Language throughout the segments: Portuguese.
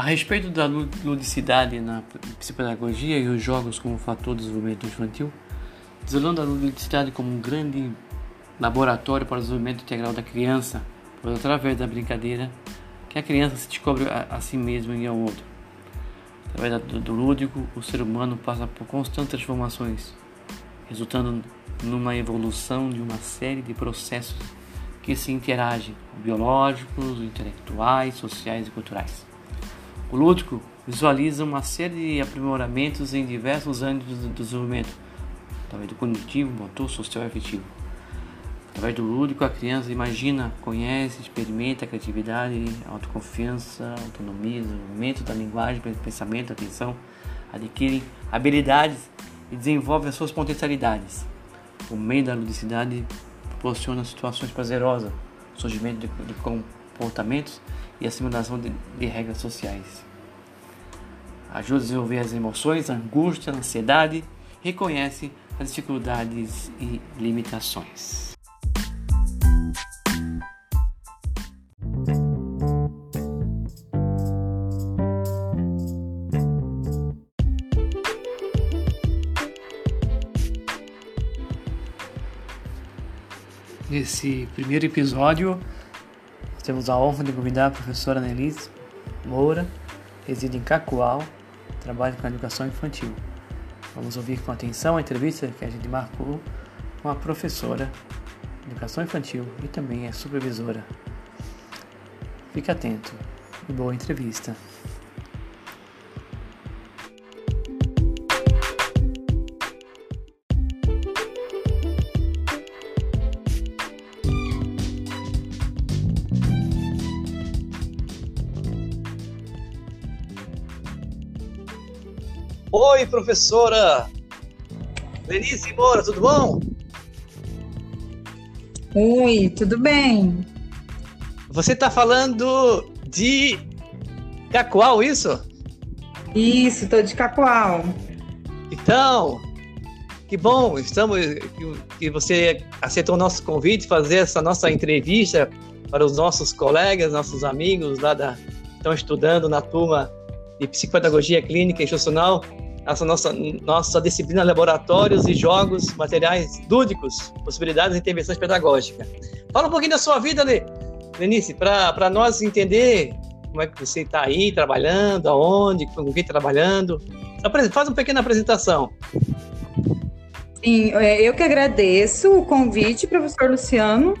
A respeito da ludicidade na psicopedagogia e os jogos como fator de desenvolvimento infantil, isolando a ludicidade como um grande laboratório para o desenvolvimento integral da criança, pois através da brincadeira que a criança se descobre a, a si mesma e ao outro. Através do, do lúdico, o ser humano passa por constantes transformações, resultando numa evolução de uma série de processos que se interagem, biológicos, intelectuais, sociais e culturais. O lúdico visualiza uma série de aprimoramentos em diversos âmbitos do desenvolvimento, através do cognitivo, motor, social e afetivo. Através do lúdico, a criança imagina, conhece, experimenta a criatividade, a autoconfiança, a autonomia, desenvolvimento da linguagem, pensamento, atenção, adquire habilidades e desenvolve as suas potencialidades. O meio da ludicidade proporciona situações prazerosas, surgimento de, de comportamentos e assimilação de, de regras sociais. Ajuda a desenvolver as emoções, a angústia, a ansiedade, reconhece as dificuldades e limitações. Nesse primeiro episódio, temos a honra de convidar a professora Nelise Moura, reside em Cacoal, trabalha com a educação infantil. Vamos ouvir com atenção a entrevista que a gente marcou com a professora de educação infantil e também é supervisora. Fique atento e boa entrevista. Professora Lenice Moura, tudo bom? Oi, tudo bem? Você está falando de Cacoal, isso? Isso, estou de Cacoal. Então, que bom, estamos que você aceitou o nosso convite, fazer essa nossa entrevista para os nossos colegas, nossos amigos lá da estão estudando na turma de psicopedagogia clínica e institucional essa nossa, nossa disciplina laboratórios e jogos, materiais lúdicos, possibilidades de intervenções pedagógicas. Fala um pouquinho da sua vida. Lenice, para nós entender como é que você está aí trabalhando, aonde, com quem tá trabalhando. Faz uma pequena apresentação. Sim, é, eu que agradeço o convite, professor Luciano.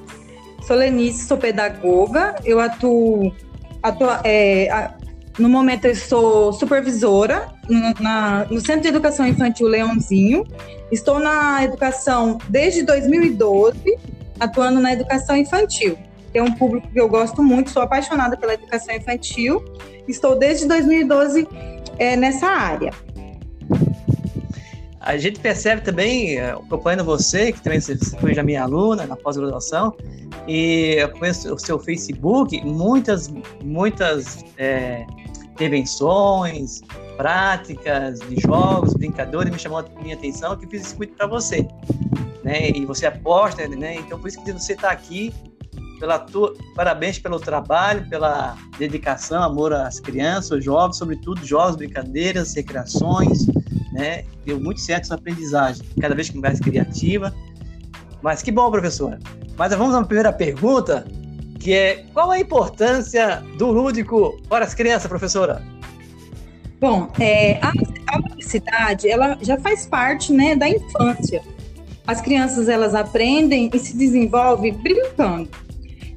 Sou Lenice, sou pedagoga, eu atuo, atuo é, no momento eu sou supervisora na, no Centro de Educação Infantil Leãozinho. Estou na educação desde 2012, atuando na educação infantil. É um público que eu gosto muito, sou apaixonada pela educação infantil. Estou desde 2012 é, nessa área. A gente percebe também, é, acompanhando você, que também foi já minha aluna na pós-graduação, e conheço o seu Facebook, muitas, muitas é, intervenções, práticas de jogos, brincadores, me chamou a minha atenção que eu fiz esse circuito para você, né? E você aposta, né? Então por isso que você está aqui, pela tua, parabéns pelo trabalho, pela dedicação, amor às crianças, aos jovens, sobretudo jogos, brincadeiras, recreações, né? Deu muito certo essa aprendizagem, cada vez que mais criativa. Mas que bom, professora. Mas vamos à primeira pergunta, que é qual a importância do lúdico para as crianças, professora? Bom, é, a, a ela já faz parte né, da infância. As crianças, elas aprendem e se desenvolvem brincando.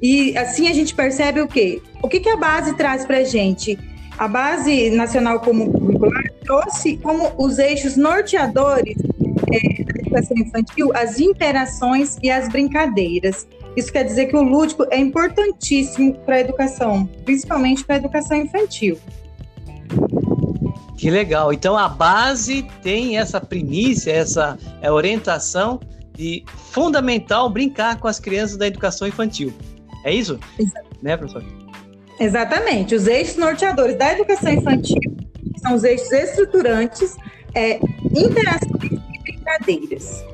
E assim a gente percebe o quê? O que, que a base traz para a gente? A Base Nacional Comum Curricular trouxe como os eixos norteadores é, da educação infantil as interações e as brincadeiras. Isso quer dizer que o lúdico é importantíssimo para a educação, principalmente para a educação infantil. Que legal. Então a base tem essa primícia, essa é, orientação de fundamental brincar com as crianças da educação infantil. É isso? Exato. Né, professor? Exatamente. Os eixos norteadores da educação infantil são os eixos estruturantes, é, interações e brincadeiras.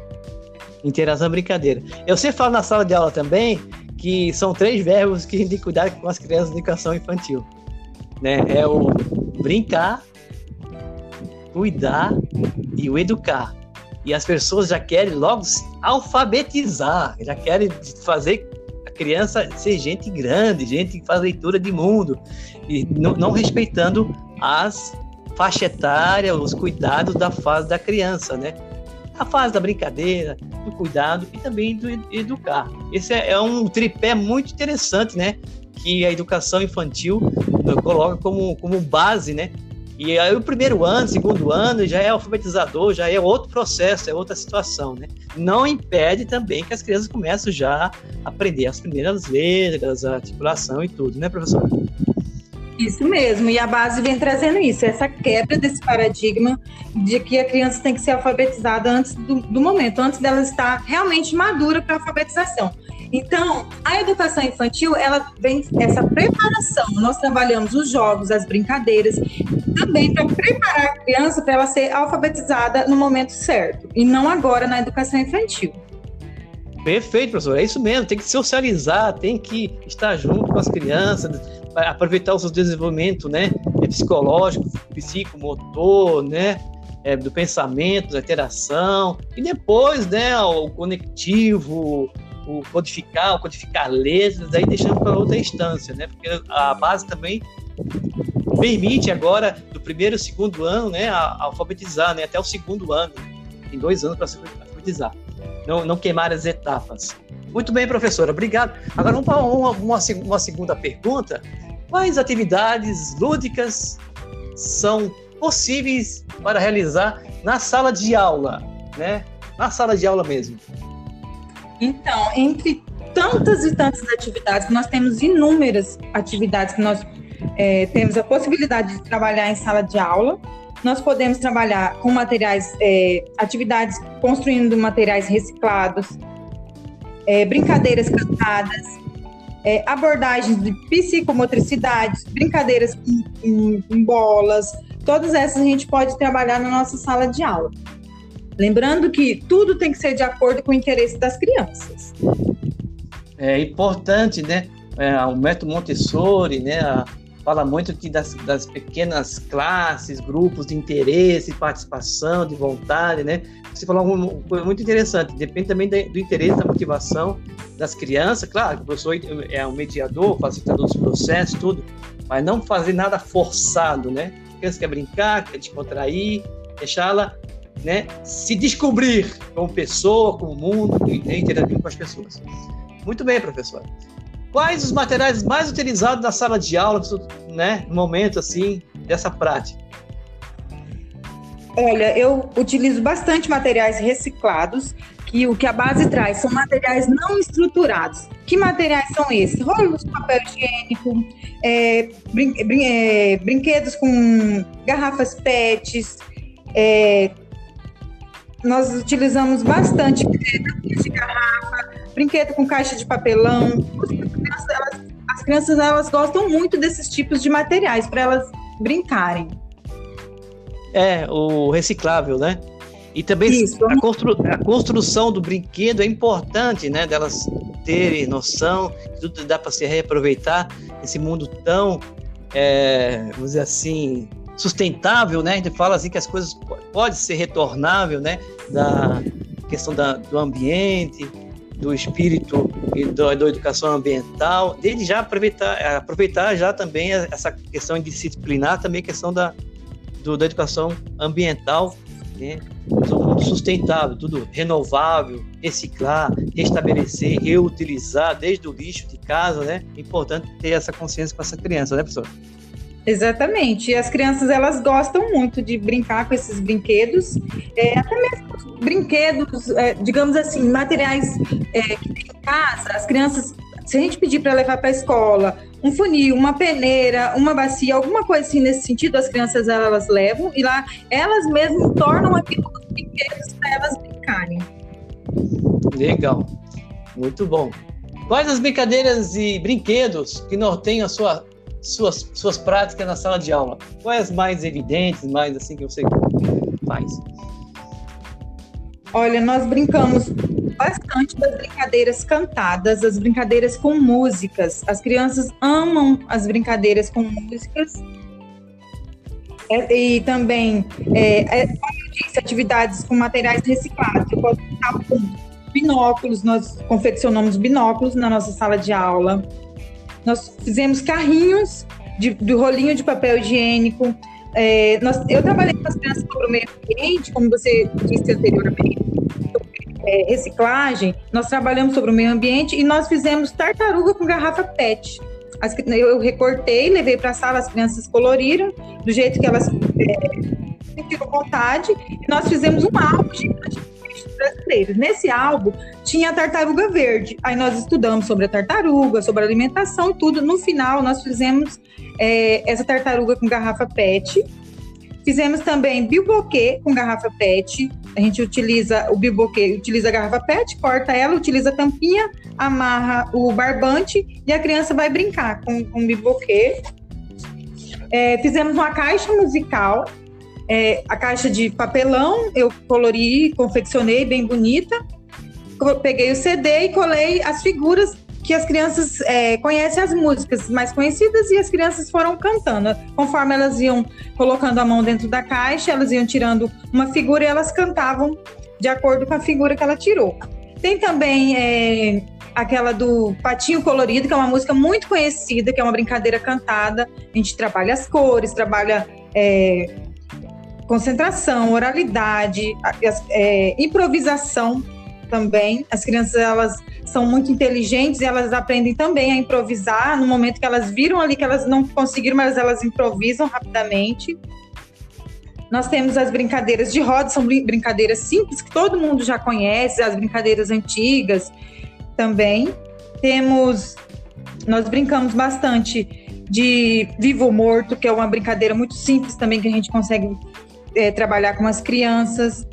Interação e brincadeira. Eu sempre falo na sala de aula também que são três verbos que têm que cuidar com as crianças da educação infantil. né? É o brincar, cuidar e o educar. E as pessoas já querem logo alfabetizar, já querem fazer a criança ser gente grande, gente que faz leitura de mundo, e não, não respeitando as faixa etária, os cuidados da fase da criança, né? A fase da brincadeira, do cuidado e também do educar. Esse é, é um tripé muito interessante, né? Que a educação infantil né, coloca como, como base, né? E aí o primeiro ano, segundo ano, já é alfabetizador, já é outro processo, é outra situação, né? Não impede também que as crianças comecem já a aprender as primeiras letras, a articulação e tudo, né, professora? Isso mesmo, e a base vem trazendo isso, essa quebra desse paradigma de que a criança tem que ser alfabetizada antes do, do momento, antes dela estar realmente madura para a alfabetização. Então, a educação infantil, ela vem essa preparação. Nós trabalhamos os jogos, as brincadeiras, também para preparar a criança para ela ser alfabetizada no momento certo, e não agora na educação infantil. Perfeito, professor. É isso mesmo. Tem que socializar, tem que estar junto com as crianças, aproveitar o seu desenvolvimento, né, psicológico, psicomotor, né, é, do pensamento, da interação, e depois, né, o conectivo, o codificar, o codificar letras, aí deixando para outra instância, né, porque a base também permite agora, do primeiro e segundo ano, né, a, a alfabetizar, né, até o segundo ano, tem dois anos para se alfabetizar, não, não queimar as etapas. Muito bem, professora, obrigado. Agora vamos para uma, uma, uma segunda pergunta. Quais atividades lúdicas são possíveis para realizar na sala de aula, né? Na sala de aula mesmo. Então, entre tantas e tantas atividades, nós temos inúmeras atividades que nós é, temos a possibilidade de trabalhar em sala de aula. Nós podemos trabalhar com materiais, é, atividades construindo materiais reciclados, é, brincadeiras cantadas, é, abordagens de psicomotricidade, brincadeiras com, com, com bolas, todas essas a gente pode trabalhar na nossa sala de aula. Lembrando que tudo tem que ser de acordo com o interesse das crianças. É importante, né? É, o método Montessori, né? A, fala muito que das, das, pequenas classes, grupos de interesse, participação, de vontade, né? Você falou uma coisa muito interessante, depende também do interesse, da motivação das crianças. Claro, o professor é um mediador, facilitador dos processos, tudo, mas não fazer nada forçado, né? A criança quer brincar, quer descontrair, deixá-la né, se descobrir como pessoa, como mundo, e né, interagir com as pessoas. Muito bem, professor. Quais os materiais mais utilizados na sala de aula, né, no momento assim dessa prática? Olha, eu utilizo bastante materiais reciclados, que o que a base traz são materiais não estruturados. Que materiais são esses? Rolos de papel higiênico, é, brin brin é, brinquedos com garrafas PETs, é, nós utilizamos bastante de garrafa, brinquedo com caixa de papelão. As crianças, elas, as crianças elas gostam muito desses tipos de materiais para elas brincarem. É, o reciclável, né? E também a, constru a, construção do brinquedo é importante, né? Delas terem noção que tudo dá para se reaproveitar esse mundo tão, é, vamos dizer assim, sustentável, né? A gente fala assim que as coisas podem ser retornável, né? Da questão da, do ambiente, do espírito e da, educação ambiental, desde já aproveitar, aproveitar já também essa questão disciplinar, também a questão da, do, da educação ambiental, né? Tudo sustentável, tudo renovável, reciclar, restabelecer, reutilizar, desde o lixo de casa, né? É importante ter essa consciência com essa criança, né, professor? Exatamente. E as crianças elas gostam muito de brincar com esses brinquedos, é, até mesmo brinquedos, é, digamos assim, materiais é, que em casa. As crianças, se a gente pedir para levar para a escola um funil, uma peneira, uma bacia, alguma coisa assim nesse sentido, as crianças elas levam e lá elas mesmas tornam aquilo brinquedos para elas brincarem. Legal, muito bom. Quais as brincadeiras e brinquedos que norteiam a sua suas, suas práticas na sala de aula? Quais mais evidentes, mais assim que você faz? Olha, nós brincamos bastante das brincadeiras cantadas, as brincadeiras com músicas. As crianças amam as brincadeiras com músicas. É, e também, é, é, como eu disse, atividades com materiais reciclados. Eu posso estar com binóculos, nós confeccionamos binóculos na nossa sala de aula. Nós fizemos carrinhos de, do rolinho de papel higiênico. É, nós, eu trabalhei com as crianças sobre o meio ambiente, como você disse anteriormente, é, reciclagem. Nós trabalhamos sobre o meio ambiente e nós fizemos tartaruga com garrafa PET. As, eu recortei, levei para a sala, as crianças coloriram do jeito que elas é, vontade. E nós fizemos um álbum gigante brasileiros. Nesse álbum tinha a tartaruga verde. Aí nós estudamos sobre a tartaruga, sobre a alimentação tudo. No final, nós fizemos é, essa tartaruga com garrafa PET. Fizemos também bilboquê com garrafa PET. A gente utiliza o bilboquê, utiliza a garrafa PET, corta ela, utiliza a tampinha, amarra o barbante e a criança vai brincar com, com o bilboquê. É, fizemos uma caixa musical é, a caixa de papelão, eu colori, confeccionei bem bonita. Peguei o CD e colei as figuras que as crianças é, conhecem as músicas mais conhecidas e as crianças foram cantando. Conforme elas iam colocando a mão dentro da caixa, elas iam tirando uma figura e elas cantavam de acordo com a figura que ela tirou. Tem também é, aquela do Patinho Colorido, que é uma música muito conhecida, que é uma brincadeira cantada. A gente trabalha as cores, trabalha é, concentração, oralidade, é, improvisação também. As crianças elas são muito inteligentes e elas aprendem também a improvisar no momento que elas viram ali que elas não conseguiram, mas elas improvisam rapidamente. Nós temos as brincadeiras de roda, são brincadeiras simples que todo mundo já conhece, as brincadeiras antigas também. Temos, nós brincamos bastante de vivo morto, que é uma brincadeira muito simples também que a gente consegue é, trabalhar com as crianças,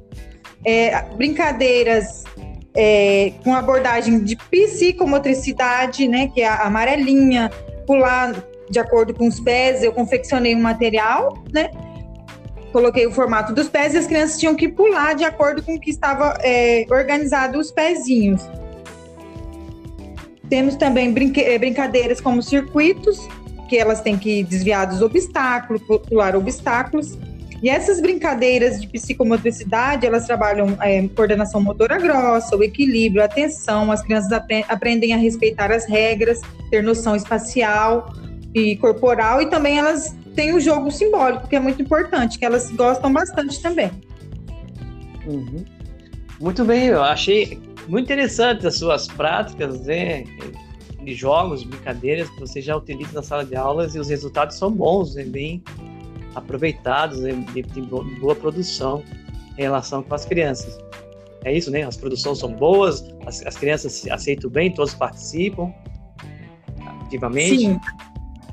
é, brincadeiras é, com abordagem de psicomotricidade, né, que é a amarelinha, pular de acordo com os pés. Eu confeccionei um material, né, coloquei o formato dos pés e as crianças tinham que pular de acordo com o que estava é, organizado os pezinhos. Temos também brinque é, brincadeiras como circuitos, que elas têm que desviar dos obstáculos, pular obstáculos. E essas brincadeiras de psicomotricidade, elas trabalham é, coordenação motora grossa, o equilíbrio, a atenção, as crianças apre aprendem a respeitar as regras, ter noção espacial e corporal, e também elas têm o jogo simbólico, que é muito importante, que elas gostam bastante também. Uhum. Muito bem, eu achei muito interessante as suas práticas né, de jogos, brincadeiras que você já utiliza na sala de aulas e os resultados são bons, né, bem aproveitados de, de, de boa produção em relação com as crianças. É isso, né? As produções são boas, as, as crianças aceitam bem, todos participam ativamente. Sim,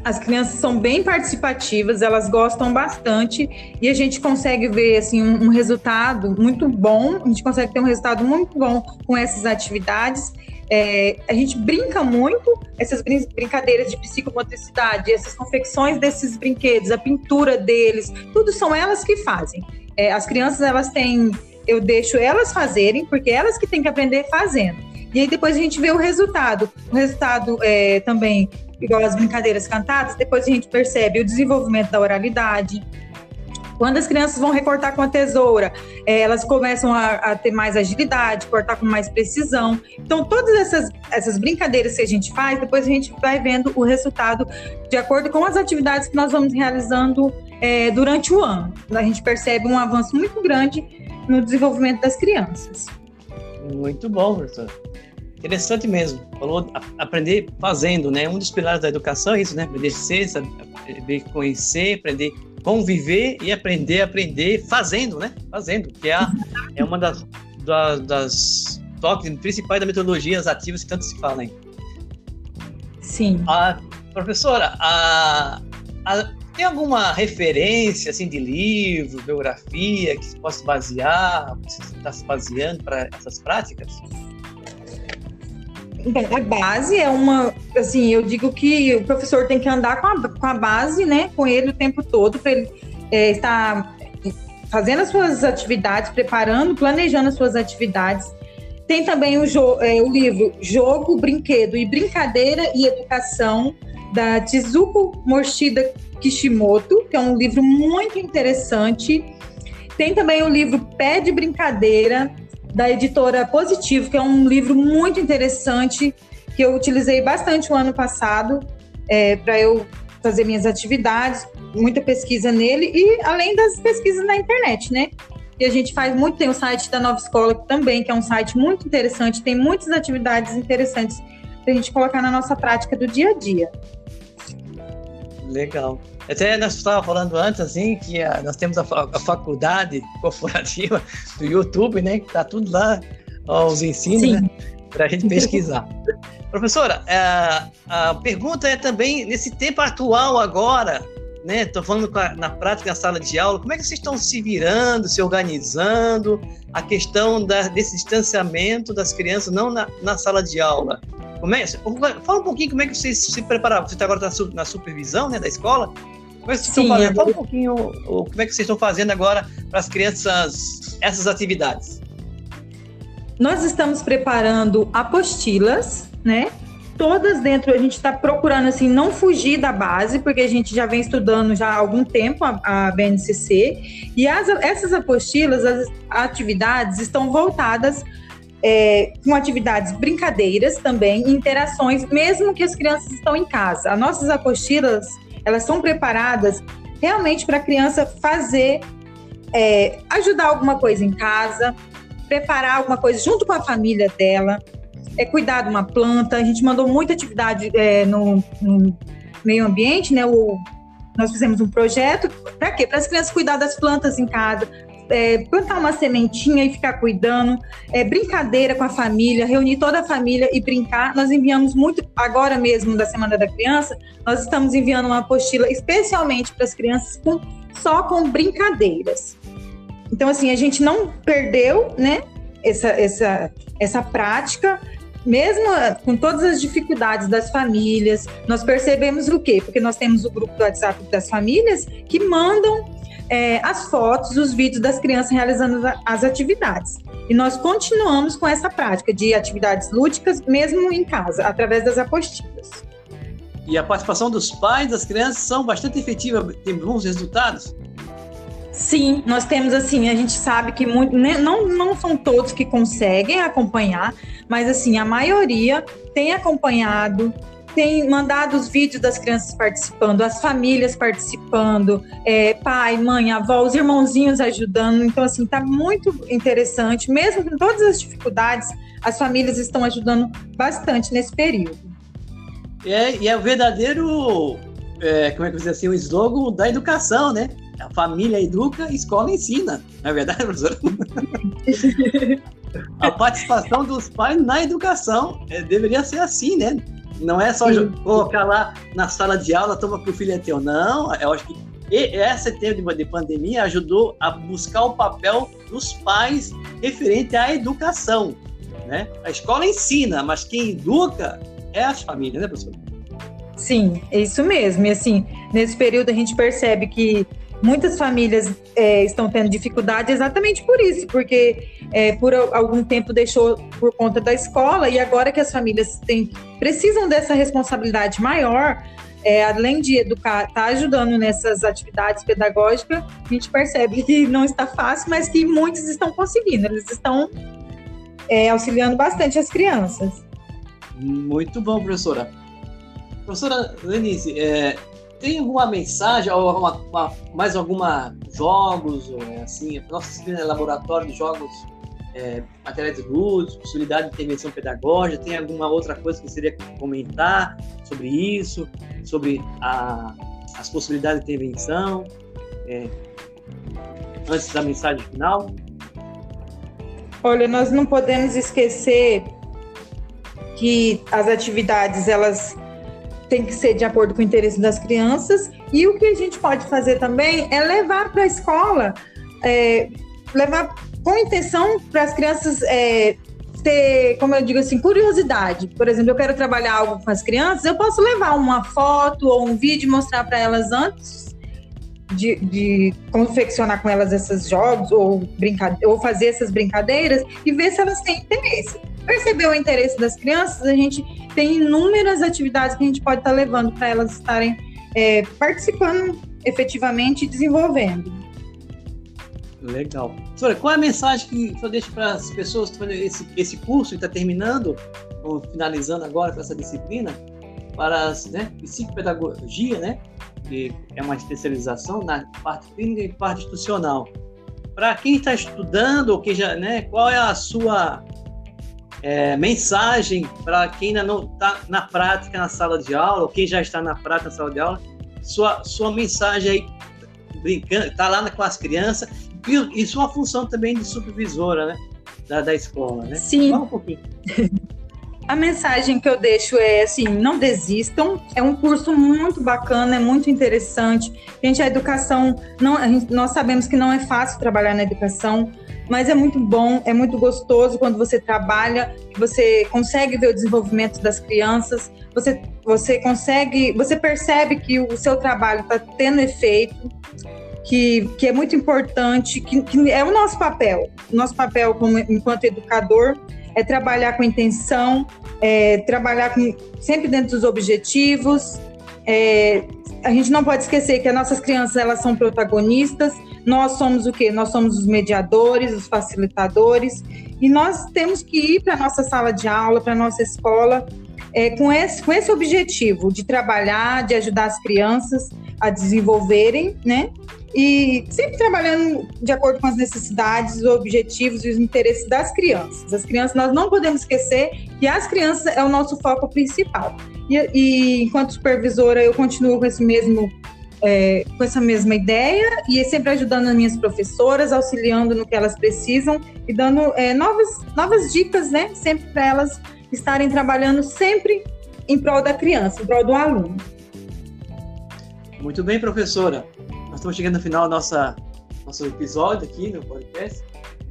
as crianças são bem participativas, elas gostam bastante e a gente consegue ver assim um, um, resultado muito bom. A gente consegue ter um resultado muito bom com essas atividades. É, a gente brinca muito essas brin brincadeiras de psicomotricidade, essas confecções desses brinquedos, a pintura deles, tudo são elas que fazem. É, as crianças elas têm, eu deixo elas fazerem porque elas que têm que aprender fazendo. E aí depois a gente vê o resultado. O resultado é, também igual as brincadeiras cantadas, depois a gente percebe o desenvolvimento da oralidade. Quando as crianças vão recortar com a tesoura, é, elas começam a, a, ter mais agilidade, cortar com mais precisão. Então, todas essas, essas brincadeiras que a gente faz, depois a gente vai vendo o resultado de acordo com as atividades que nós vamos realizando é, durante o ano. A gente percebe um avanço muito grande no desenvolvimento das crianças. Muito bom, professor. Interessante mesmo. Falou aprender fazendo, né? Um dos pilares da educação é isso, né? Aprender ser, a conhecer, aprender conviver e aprender aprender fazendo, né? Fazendo, que é, a, é uma das, das, das toques principais da metodologias ativas que tanto se fala, hein? Sim. A professora, a, a, tem alguma referência assim de livro, biografia que se possa basear, que você está se baseando para essas práticas? A base é uma, assim, eu digo que o professor tem que andar com a, com a base, né, com ele o tempo todo, para ele é, estar fazendo as suas atividades, preparando, planejando as suas atividades. Tem também o, é, o livro Jogo, Brinquedo e Brincadeira e Educação, da Tizuko Morshida Kishimoto, que é um livro muito interessante. Tem também o livro Pé de Brincadeira, da editora Positivo, que é um livro muito interessante, que eu utilizei bastante o ano passado é, para eu fazer minhas atividades, muita pesquisa nele, e além das pesquisas na internet, né? E a gente faz muito, tem o site da Nova Escola também, que é um site muito interessante, tem muitas atividades interessantes para a gente colocar na nossa prática do dia a dia. Legal. Até nós estávamos falando antes, assim, que a, nós temos a, a, faculdade corporativa do YouTube, né? Que tá tudo lá, os ensinos, né? Para a gente pesquisar. Professora, a, a pergunta é também, nesse tempo atual agora, né? Estou falando a, na prática na sala de aula, como é que vocês estão se virando, se organizando? A questão da, desse distanciamento das crianças, não na, na sala de aula. Começa, fala um pouquinho como é que vocês se prepararam. Você tá agora está na supervisão né, da escola. Como é que vocês Sim, estão fazendo? Fala um pouquinho como é que vocês estão fazendo agora para as crianças essas atividades. Nós estamos preparando apostilas, né? Todas dentro, a gente está procurando assim não fugir da base, porque a gente já vem estudando já há algum tempo a, a BNCC, e as, essas apostilas, as atividades estão voltadas é, com atividades brincadeiras também, interações, mesmo que as crianças estão em casa. As nossas apostilas, elas são preparadas realmente para a criança fazer, é, ajudar alguma coisa em casa, preparar alguma coisa junto com a família dela, é cuidar de uma planta. A gente mandou muita atividade é, no, no, meio ambiente, né? O, nós fizemos um projeto para quê? Para as crianças cuidar das plantas em casa, é, plantar uma sementinha e ficar cuidando, é, brincadeira com a família, reunir toda a família e brincar. Nós enviamos muito, agora mesmo da Semana da Criança, nós estamos enviando uma apostila especialmente para as crianças com, só com brincadeiras. Então, assim, a gente não perdeu, né, essa, essa, essa prática, mesmo com todas as dificuldades das famílias, nós percebemos o quê? Porque nós temos o grupo do WhatsApp das famílias que mandam é, as fotos, os vídeos das crianças realizando as atividades. E nós continuamos com essa prática de atividades lúdicas, mesmo em casa, através das apostilas. E a participação dos pais das crianças são bastante efetiva, tem bons resultados? Sim, nós temos assim, a gente sabe que muito, né, não, não são todos que conseguem acompanhar, mas assim, a maioria tem acompanhado, tem mandado os vídeos das crianças participando, as famílias participando, é, pai, mãe, avó, os irmãozinhos ajudando. Então, assim, tá muito interessante. Mesmo com todas as dificuldades, as famílias estão ajudando bastante nesse período. É, e é o verdadeiro, é, como é que eu dizer assim, o slogan da educação, né? A família educa, a escola ensina. Não é verdade, professora? a participação dos pais na educação é, deveria ser assim, né? Não é só Sim. colocar lá na sala de aula, toma que o filho é teu. Não, eu acho que essa tempo de pandemia ajudou a buscar o papel dos pais referente à educação. Né? A escola ensina, mas quem educa é as famílias, né, professor? Sim, é isso mesmo. E assim, nesse período a gente percebe que muitas famílias é, estão tendo dificuldade exatamente por isso, porque é, por algum tempo deixou por conta da escola e agora que as famílias têm, precisam dessa responsabilidade maior, é, além de educar, tá ajudando nessas atividades pedagógicas, a gente percebe que não está fácil, mas que muitos estão conseguindo, eles estão é, auxiliando bastante as crianças. Muito bom, professora. Professora Lenice, é, tem alguma mensagem ou alguma, uma, mais alguma jogos é, assim é laboratório de jogos é, materiais luz possibilidade de intervenção pedagógica tem alguma outra coisa que seria comentar sobre isso sobre a, as possibilidades de intervenção é, antes da mensagem final olha nós não podemos esquecer que as atividades elas tem que ser de acordo com o interesse das crianças. E o que a gente pode fazer também é levar para a escola, é, levar com intenção para as crianças é, ter, como eu digo assim, curiosidade. Por exemplo, eu quero trabalhar algo com as crianças, eu posso levar uma foto ou um vídeo e mostrar para elas antes de, de confeccionar com elas esses jogos ou, ou fazer essas brincadeiras e ver se elas têm interesse. Perceber o interesse das crianças, a gente tem inúmeras atividades que a gente pode estar levando para elas estarem é, participando efetivamente e desenvolvendo. Legal. Professora, qual é a mensagem que senhor deixa para as pessoas que estão esse, esse curso e está terminando, ou finalizando agora com essa disciplina, para as né, psicopedagogia, né, que é uma especialização na parte clínica e parte institucional. Para quem está estudando, ou que já, né, qual é a sua é, mensagem para quem ainda não está na prática na sala de aula, ou quem já está na prática na sala de aula, sua, sua mensagem aí, brincando, está lá com as crianças, e, sua função também de supervisora, né, da, da escola, né? Sim. Fala um pouquinho. A mensagem que eu deixo é assim: não desistam. É um curso muito bacana, é muito interessante. Gente, a educação, não, a gente, nós sabemos que não é fácil trabalhar na educação, mas é muito bom, é muito gostoso quando você trabalha, você consegue ver o desenvolvimento das crianças, você, você consegue, você percebe que o seu trabalho está tendo efeito. Que, que é muito importante, que, que é o nosso papel. Nosso papel como, enquanto educador é trabalhar com intenção, é trabalhar com, sempre dentro dos objetivos. É, a gente não pode esquecer que as nossas crianças elas são protagonistas. Nós somos o quê? Nós somos os mediadores, os facilitadores, e nós temos que ir para a nossa sala de aula, para a nossa escola, é, com, esse, com esse objetivo de trabalhar, de ajudar as crianças a desenvolverem, né? E sempre trabalhando de acordo com as necessidades, os objetivos e os interesses das crianças. As crianças, nós não podemos esquecer que as crianças é o nosso foco principal. E, e enquanto supervisora, eu continuo com esse mesmo é, com essa mesma ideia e sempre ajudando as minhas professoras, auxiliando no que elas precisam e dando é, novas, novas dicas, né? Sempre para elas estarem trabalhando sempre em prol da criança, em prol do aluno. Muito bem, professora. Nós estamos chegando no final do nosso episódio aqui no podcast.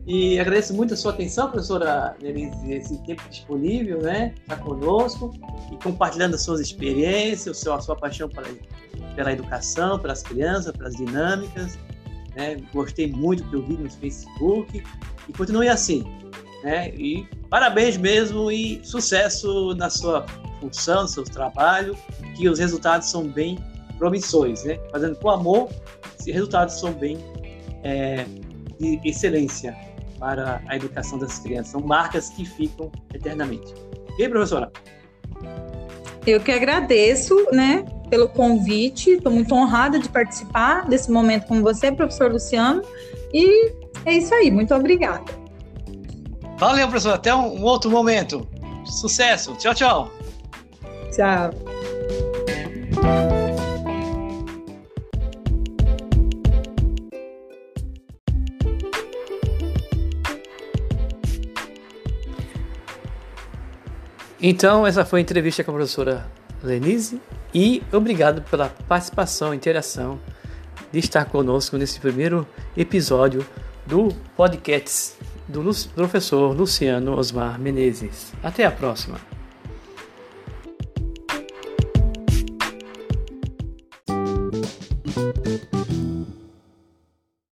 E agradeço muito a sua atenção, professora Denise, esse tempo disponível, né? Está conosco e compartilhando as suas experiências, seu, a sua paixão pela, pela educação, pelas crianças, pelas dinâmicas. Né? Gostei muito do que eu vi no Facebook e continue assim. Né? E parabéns mesmo e sucesso na sua função, no seu trabalho, que os resultados são bem promissores, né? Fazendo com amor, os resultados são bem é, de excelência para a educação das crianças. São marcas que ficam eternamente. E aí, professora? Eu que agradeço, né, pelo convite. Estou muito honrada de participar desse momento com você, professor Luciano. E é isso aí. Muito obrigada. Valeu, professor. Até um outro momento. Sucesso. Tchau, tchau. Tchau. Então, essa foi a entrevista com a professora Lenise e obrigado pela participação, interação de estar conosco nesse primeiro episódio do podcast do professor Luciano Osmar Menezes. Até a próxima!